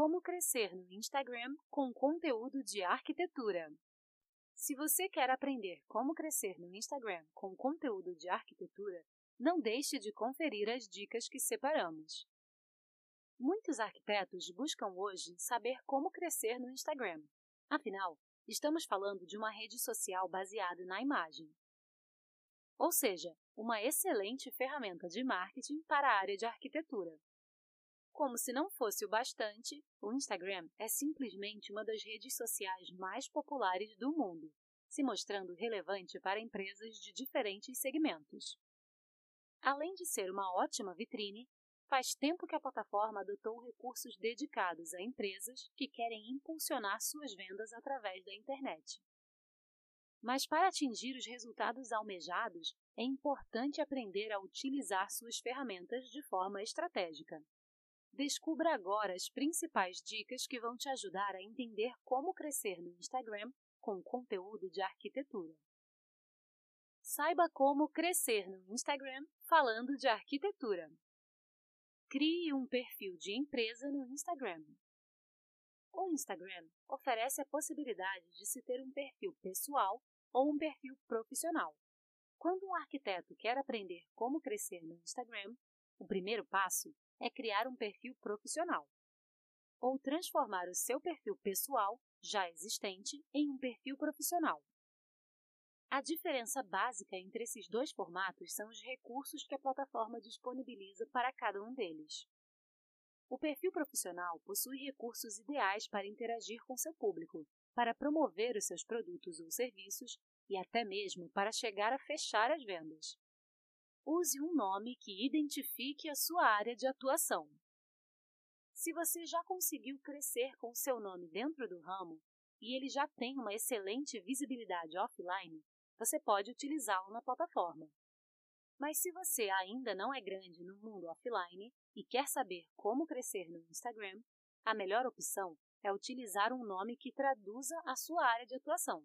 Como crescer no Instagram com conteúdo de arquitetura. Se você quer aprender como crescer no Instagram com conteúdo de arquitetura, não deixe de conferir as dicas que separamos. Muitos arquitetos buscam hoje saber como crescer no Instagram. Afinal, estamos falando de uma rede social baseada na imagem. Ou seja, uma excelente ferramenta de marketing para a área de arquitetura. Como se não fosse o bastante, o Instagram é simplesmente uma das redes sociais mais populares do mundo, se mostrando relevante para empresas de diferentes segmentos. Além de ser uma ótima vitrine, faz tempo que a plataforma adotou recursos dedicados a empresas que querem impulsionar suas vendas através da internet. Mas para atingir os resultados almejados, é importante aprender a utilizar suas ferramentas de forma estratégica. Descubra agora as principais dicas que vão te ajudar a entender como crescer no Instagram com conteúdo de arquitetura. Saiba como crescer no Instagram falando de arquitetura. Crie um perfil de empresa no Instagram. O Instagram oferece a possibilidade de se ter um perfil pessoal ou um perfil profissional. Quando um arquiteto quer aprender como crescer no Instagram, o primeiro passo é criar um perfil profissional ou transformar o seu perfil pessoal já existente em um perfil profissional. A diferença básica entre esses dois formatos são os recursos que a plataforma disponibiliza para cada um deles. O perfil profissional possui recursos ideais para interagir com seu público, para promover os seus produtos ou serviços e até mesmo para chegar a fechar as vendas. Use um nome que identifique a sua área de atuação. Se você já conseguiu crescer com seu nome dentro do ramo e ele já tem uma excelente visibilidade offline, você pode utilizá-lo na plataforma. Mas se você ainda não é grande no mundo offline e quer saber como crescer no Instagram, a melhor opção é utilizar um nome que traduza a sua área de atuação.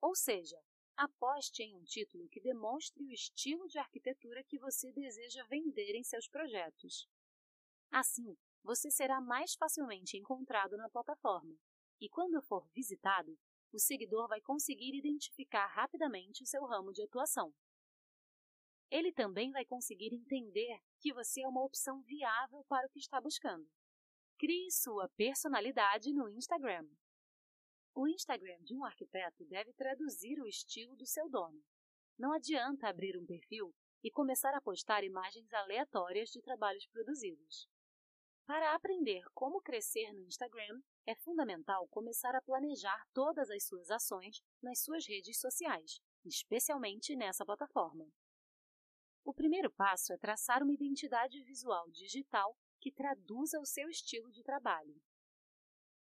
Ou seja, aposte em um título que demonstre o estilo de arquitetura que você deseja vender em seus projetos. Assim, você será mais facilmente encontrado na plataforma e, quando for visitado, o seguidor vai conseguir identificar rapidamente o seu ramo de atuação. Ele também vai conseguir entender que você é uma opção viável para o que está buscando. Crie sua personalidade no Instagram. O Instagram de um arquiteto deve traduzir o estilo do seu dono. Não adianta abrir um perfil e começar a postar imagens aleatórias de trabalhos produzidos. Para aprender como crescer no Instagram, é fundamental começar a planejar todas as suas ações nas suas redes sociais, especialmente nessa plataforma. O primeiro passo é traçar uma identidade visual digital que traduza o seu estilo de trabalho.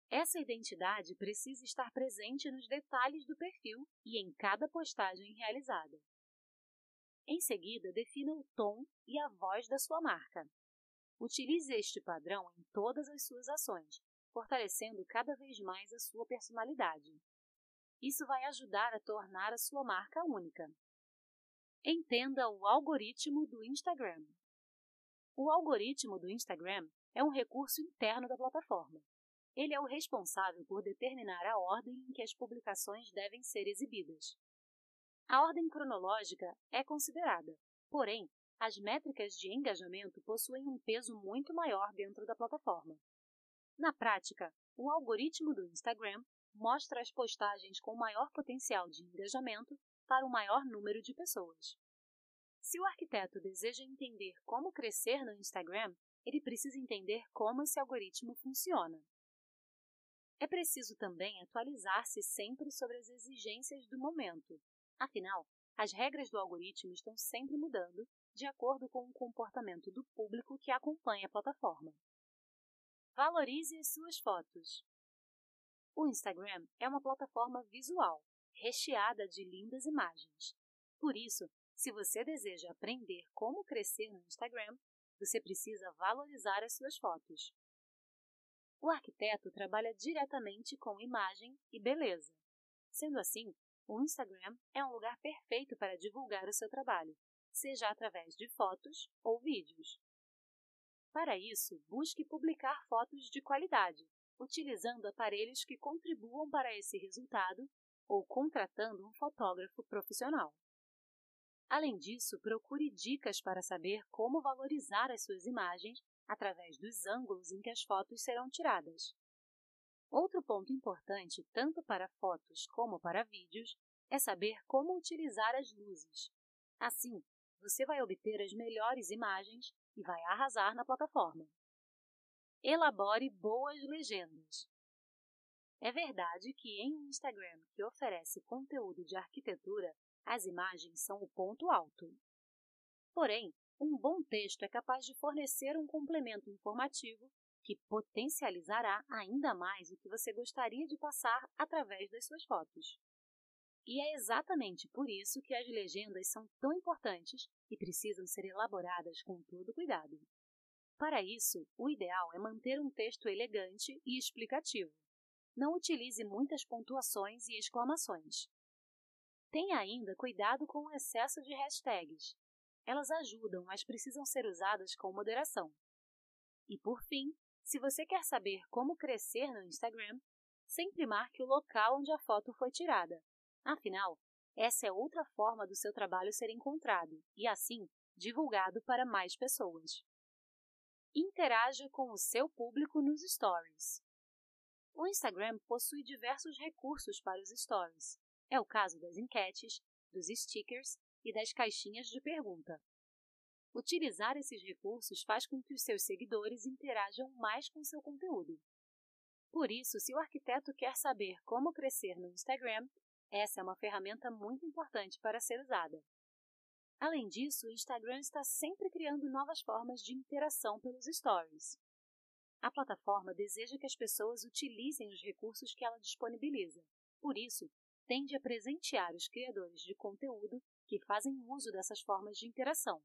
Essa identidade precisa estar presente nos detalhes do perfil e em cada postagem realizada. Em seguida, defina o tom e a voz da sua marca. Utilize este padrão em todas as suas ações, fortalecendo cada vez mais a sua personalidade. Isso vai ajudar a tornar a sua marca única. Entenda o algoritmo do Instagram. O algoritmo do Instagram é um recurso interno da plataforma. Ele é o responsável por determinar a ordem em que as publicações devem ser exibidas. A ordem cronológica é considerada, porém, as métricas de engajamento possuem um peso muito maior dentro da plataforma. Na prática, o algoritmo do Instagram mostra as postagens com maior potencial de engajamento para um maior número de pessoas. Se o arquiteto deseja entender como crescer no Instagram, ele precisa entender como esse algoritmo funciona. É preciso também atualizar-se sempre sobre as exigências do momento. Afinal, as regras do algoritmo estão sempre mudando de acordo com o comportamento do público que acompanha a plataforma. Valorize as suas fotos. O Instagram é uma plataforma visual, recheada de lindas imagens. Por isso, se você deseja aprender como crescer no Instagram, você precisa valorizar as suas fotos. O arquiteto trabalha diretamente com imagem e beleza. Sendo assim, o Instagram é um lugar perfeito para divulgar o seu trabalho, seja através de fotos ou vídeos. Para isso, busque publicar fotos de qualidade, utilizando aparelhos que contribuam para esse resultado ou contratando um fotógrafo profissional. Além disso, procure dicas para saber como valorizar as suas imagens através dos ângulos em que as fotos serão tiradas. Outro ponto importante, tanto para fotos como para vídeos, é saber como utilizar as luzes. Assim, você vai obter as melhores imagens e vai arrasar na plataforma. Elabore boas legendas. É verdade que em um Instagram que oferece conteúdo de arquitetura, as imagens são o ponto alto. Porém, um bom texto é capaz de fornecer um complemento informativo que potencializará ainda mais o que você gostaria de passar através das suas fotos. E é exatamente por isso que as legendas são tão importantes e precisam ser elaboradas com todo cuidado. Para isso, o ideal é manter um texto elegante e explicativo. Não utilize muitas pontuações e exclamações. Tenha ainda cuidado com o excesso de hashtags. Elas ajudam, mas precisam ser usadas com moderação. E por fim, se você quer saber como crescer no Instagram, sempre marque o local onde a foto foi tirada. Afinal, essa é outra forma do seu trabalho ser encontrado e, assim, divulgado para mais pessoas. Interaja com o seu público nos stories. O Instagram possui diversos recursos para os stories, é o caso das enquetes, dos stickers e das caixinhas de pergunta. Utilizar esses recursos faz com que os seus seguidores interajam mais com seu conteúdo. Por isso, se o arquiteto quer saber como crescer no Instagram, essa é uma ferramenta muito importante para ser usada. Além disso, o Instagram está sempre criando novas formas de interação pelos stories. A plataforma deseja que as pessoas utilizem os recursos que ela disponibiliza. Por isso, tende a presentear os criadores de conteúdo que fazem uso dessas formas de interação.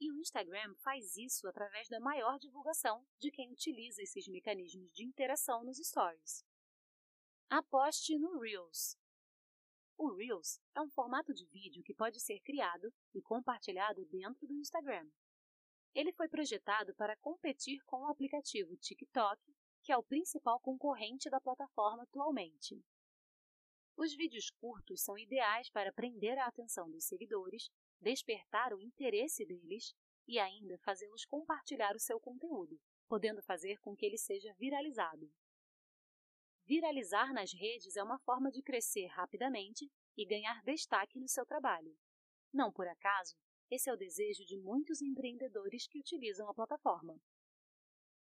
E o Instagram faz isso através da maior divulgação de quem utiliza esses mecanismos de interação nos stories. Aposte no Reels. O Reels é um formato de vídeo que pode ser criado e compartilhado dentro do Instagram. Ele foi projetado para competir com o aplicativo TikTok, que é o principal concorrente da plataforma atualmente. Os vídeos curtos são ideais para prender a atenção dos seguidores, despertar o interesse deles e ainda fazê-los compartilhar o seu conteúdo, podendo fazer com que ele seja viralizado. Viralizar nas redes é uma forma de crescer rapidamente e ganhar destaque no seu trabalho. Não por acaso, esse é o desejo de muitos empreendedores que utilizam a plataforma.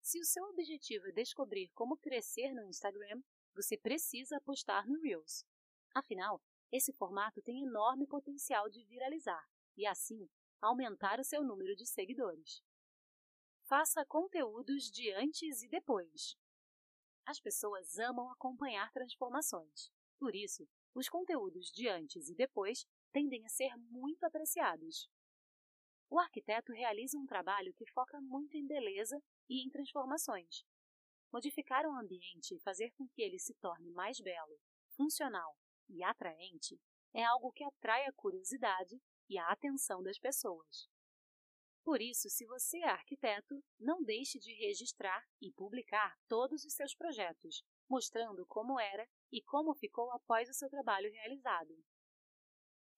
Se o seu objetivo é descobrir como crescer no Instagram, você precisa apostar no Reels. Afinal, esse formato tem enorme potencial de viralizar e, assim, aumentar o seu número de seguidores. Faça conteúdos de antes e depois. As pessoas amam acompanhar transformações. Por isso, os conteúdos de antes e depois tendem a ser muito apreciados. O arquiteto realiza um trabalho que foca muito em beleza e em transformações. Modificar um ambiente e fazer com que ele se torne mais belo, funcional e atraente é algo que atrai a curiosidade e a atenção das pessoas. Por isso, se você é arquiteto, não deixe de registrar e publicar todos os seus projetos, mostrando como era e como ficou após o seu trabalho realizado.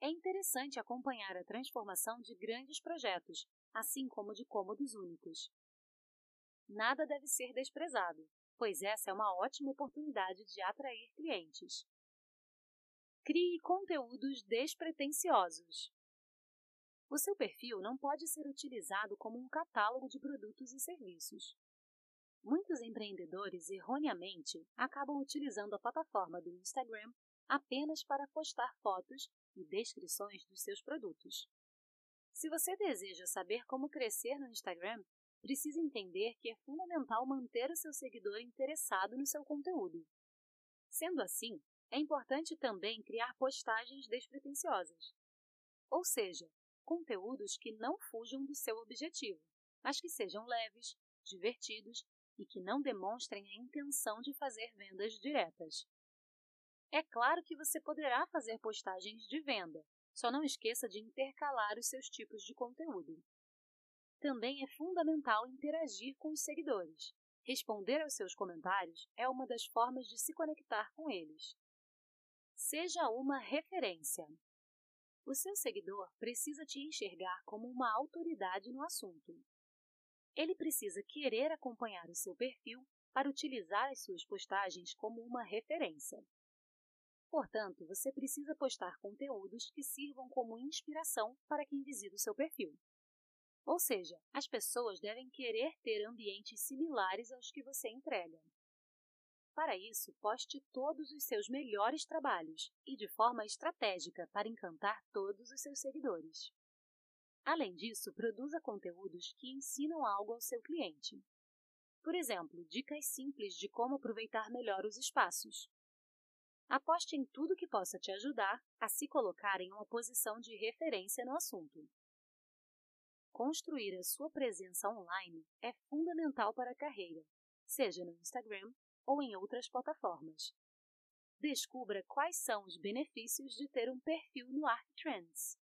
É interessante acompanhar a transformação de grandes projetos, assim como de cômodos únicos. Nada deve ser desprezado, pois essa é uma ótima oportunidade de atrair clientes. Crie conteúdos despretensiosos. O seu perfil não pode ser utilizado como um catálogo de produtos e serviços. Muitos empreendedores, erroneamente, acabam utilizando a plataforma do Instagram apenas para postar fotos e descrições dos seus produtos. Se você deseja saber como crescer no Instagram, precisa entender que é fundamental manter o seu seguidor interessado no seu conteúdo. Sendo assim, é importante também criar postagens despretensiosas, ou seja, conteúdos que não fujam do seu objetivo, mas que sejam leves, divertidos e que não demonstrem a intenção de fazer vendas diretas. É claro que você poderá fazer postagens de venda, só não esqueça de intercalar os seus tipos de conteúdo. Também é fundamental interagir com os seguidores. Responder aos seus comentários é uma das formas de se conectar com eles. Seja uma referência. O seu seguidor precisa te enxergar como uma autoridade no assunto. Ele precisa querer acompanhar o seu perfil para utilizar as suas postagens como uma referência. Portanto, você precisa postar conteúdos que sirvam como inspiração para quem visita o seu perfil. Ou seja, as pessoas devem querer ter ambientes similares aos que você entrega. Para isso, poste todos os seus melhores trabalhos e de forma estratégica para encantar todos os seus seguidores. Além disso, produza conteúdos que ensinam algo ao seu cliente. Por exemplo, dicas simples de como aproveitar melhor os espaços. Aposte em tudo que possa te ajudar a se colocar em uma posição de referência no assunto. Construir a sua presença online é fundamental para a carreira, seja no Instagram ou em outras plataformas. Descubra quais são os benefícios de ter um perfil no ArcTrends.